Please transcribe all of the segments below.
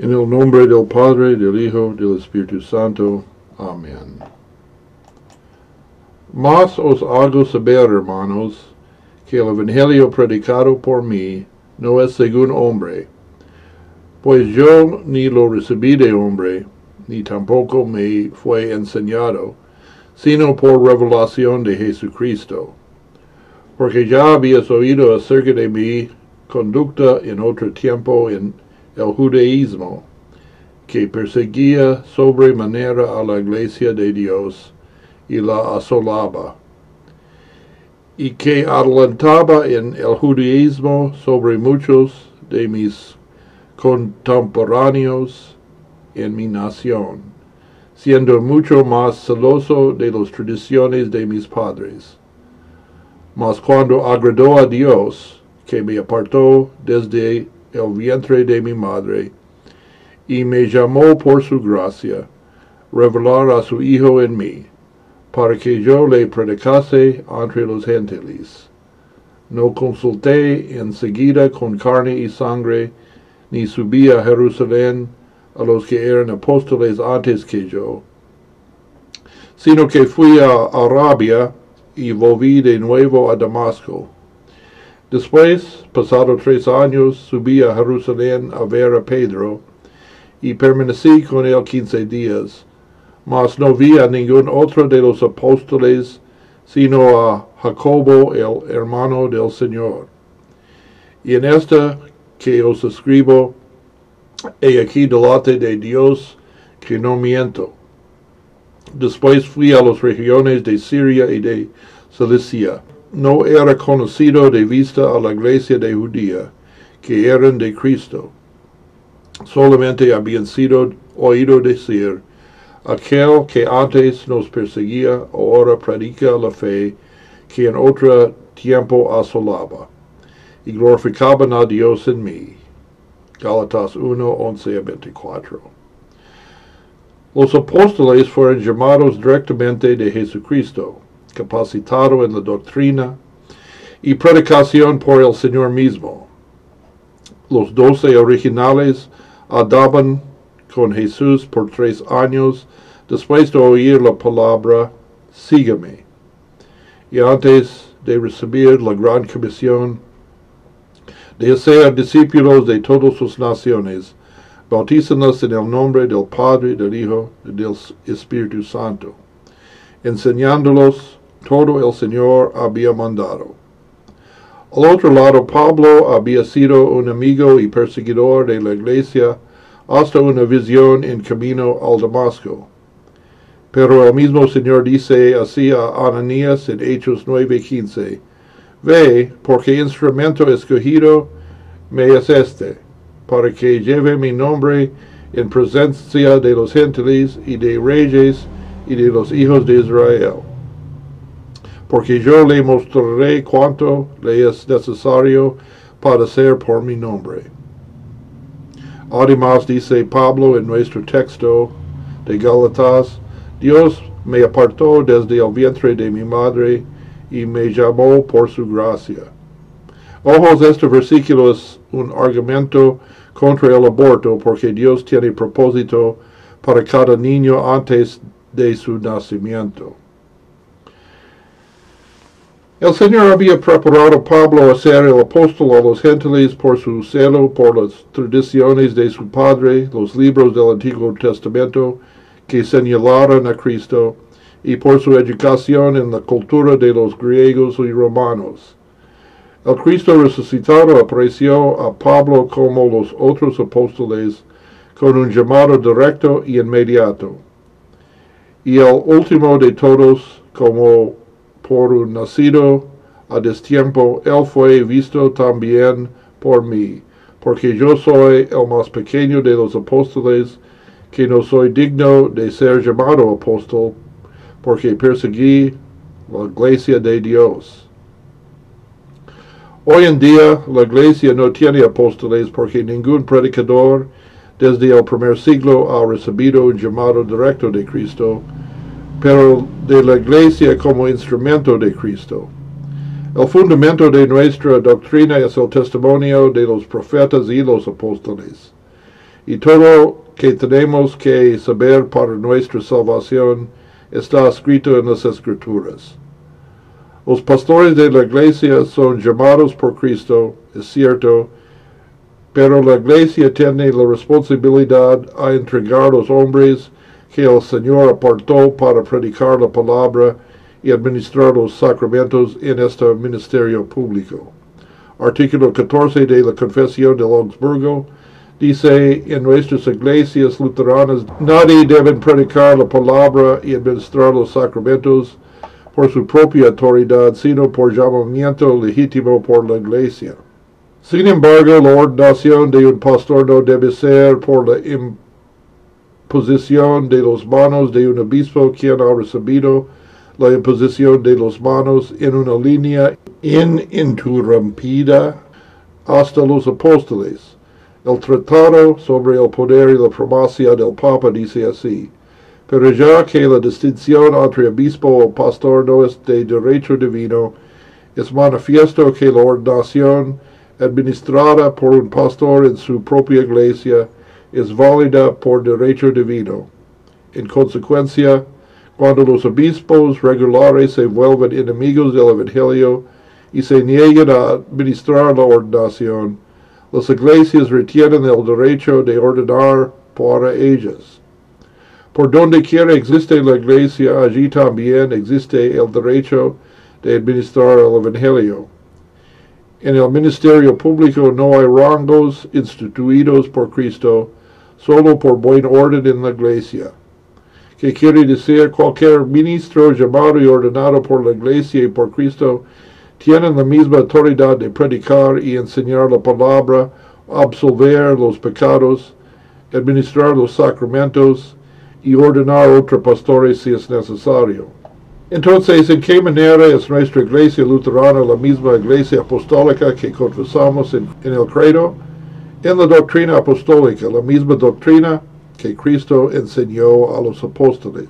En el nombre del Padre, del Hijo, del Espíritu Santo. Amén. Mas os hago saber, hermanos, que el Evangelio predicado por mí no es según hombre, pues yo ni lo recibí de hombre, ni tampoco me fue enseñado, sino por revelación de Jesucristo. Porque ya habías oído acerca de mi conducta en otro tiempo en el judaísmo, que perseguía sobremanera a la iglesia de Dios y la asolaba, y que adelantaba en el judaísmo sobre muchos de mis contemporáneos en mi nación, siendo mucho más celoso de las tradiciones de mis padres. Mas cuando agradó a Dios, que me apartó desde el vientre de mi madre, y me llamó por su gracia, revelar a su Hijo en mí, para que yo le predicase entre los gentiles. No consulté enseguida con carne y sangre, ni subí a Jerusalén a los que eran apóstoles antes que yo, sino que fui a Arabia y volví de nuevo a Damasco. Después, pasado tres años, subí a Jerusalén a ver a Pedro, y permanecí con él quince días, mas no vi a ningún otro de los apóstoles, sino a Jacobo, el hermano del Señor. Y en esta que os escribo, he aquí delante de Dios que no miento. Después fui a las regiones de Siria y de Cilicia. No era conocido de vista a la iglesia de Judía, que eran de Cristo. Solamente habían sido oído decir, aquel que antes nos perseguía, ahora predica la fe que en otro tiempo asolaba, y glorificaban a Dios en mí. Gálatas 1, 11 a 24. Los apóstoles fueron llamados directamente de Jesucristo, capacitado en la doctrina y predicación por el Señor mismo. Los doce originales andaban con Jesús por tres años después de oír la palabra, sígame. Y antes de recibir la gran comisión de ser discípulos de todas sus naciones, bautízanos en el nombre del Padre, del Hijo y del Espíritu Santo, enseñándolos todo el Señor había mandado. Al otro lado, Pablo había sido un amigo y perseguidor de la iglesia hasta una visión en camino al Damasco. Pero el mismo Señor dice así a Ananías en Hechos 9:15, Ve, porque instrumento escogido me es este, para que lleve mi nombre en presencia de los gentiles y de reyes y de los hijos de Israel. Porque yo le mostraré cuánto le es necesario padecer por mi nombre. Además dice Pablo en nuestro texto de Galatas, Dios me apartó desde el vientre de mi madre y me llamó por su gracia. Ojos, este versículo es un argumento contra el aborto porque Dios tiene propósito para cada niño antes de su nacimiento. El Señor había preparado a Pablo a ser el apóstol a los gentiles por su celo por las tradiciones de su padre, los libros del Antiguo Testamento que señalaron a Cristo, y por su educación en la cultura de los griegos y romanos. El Cristo resucitado apareció a Pablo como los otros apóstoles con un llamado directo y inmediato. Y el último de todos, como por un nacido a destiempo, él fue visto también por mí, porque yo soy el más pequeño de los apóstoles, que no soy digno de ser llamado apóstol, porque perseguí la iglesia de Dios. Hoy en día la iglesia no tiene apóstoles porque ningún predicador desde el primer siglo ha recibido un llamado directo de Cristo, pero de la iglesia como instrumento de Cristo. El fundamento de nuestra doctrina es el testimonio de los profetas y los apóstoles. y todo que tenemos que saber para nuestra salvación está escrito en las Escrituras. Los pastores de la iglesia son llamados por Cristo, es cierto, pero la iglesia tiene la responsabilidad a entregar a los hombres que el Señor apartó para predicar la palabra y administrar los sacramentos en este ministerio público. Artículo 14 de la Confesión de Augsburgo dice en nuestras iglesias luteranas nadie debe predicar la palabra y administrar los sacramentos por su propia autoridad, sino por llamamiento legítimo por la iglesia. Sin embargo, la ordenación de un pastor no debe ser por la imposición de los manos de un obispo quien ha recibido la imposición de los manos en una línea ininterrumpida hasta los apóstoles. El tratado sobre el poder y la primacia del Papa dice así, pero ya que la distinción entre obispo o pastor no es de derecho divino, es manifiesto que la ordenación administrada por un pastor en su propia iglesia es válida por derecho divino. En consecuencia, cuando los obispos regulares se vuelven enemigos del Evangelio y se niegan a administrar la ordenación, las iglesias retienen el derecho de ordenar para ellas. Por donde quiera existe la iglesia, allí también existe el derecho de administrar el Evangelio. En el ministerio público no hay rangos instituidos por Cristo, solo por buen orden en la iglesia. Que quiere decir cualquier ministro llamado y ordenado por la iglesia y por Cristo tienen la misma autoridad de predicar y enseñar la palabra, absolver los pecados, administrar los sacramentos y ordenar otros pastores si es necesario. Entonces, ¿en qué manera es nuestra iglesia luterana la misma iglesia apostólica que confesamos en, en, el credo? En la doctrina apostólica, la misma doctrina que Cristo enseñó a los apóstoles.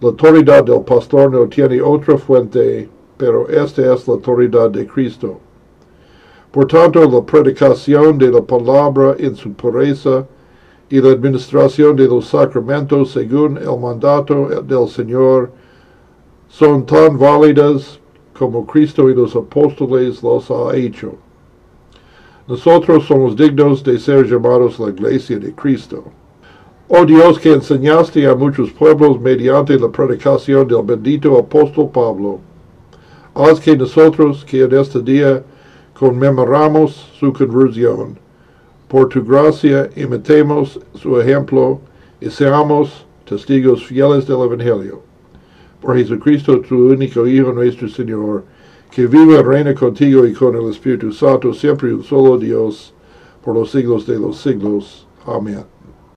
La autoridad del pastor no tiene otra fuente, pero esta es la autoridad de Cristo. Por tanto, la predicación de la palabra en su pureza y la administración de los sacramentos según el mandato del Señor son tan válidas como Cristo y los apóstoles los ha hecho. Nosotros somos dignos de ser llamados la iglesia de Cristo. Oh Dios que enseñaste a muchos pueblos mediante la predicación del bendito apóstol Pablo, haz que nosotros que en este día conmemoramos su conversión, por tu gracia imitemos su ejemplo y seamos testigos fieles del Evangelio por Jesucristo, tu único Hijo, nuestro Señor, que vive y reina contigo y con el Espíritu Santo, siempre un solo Dios, por los siglos de los siglos. Amén.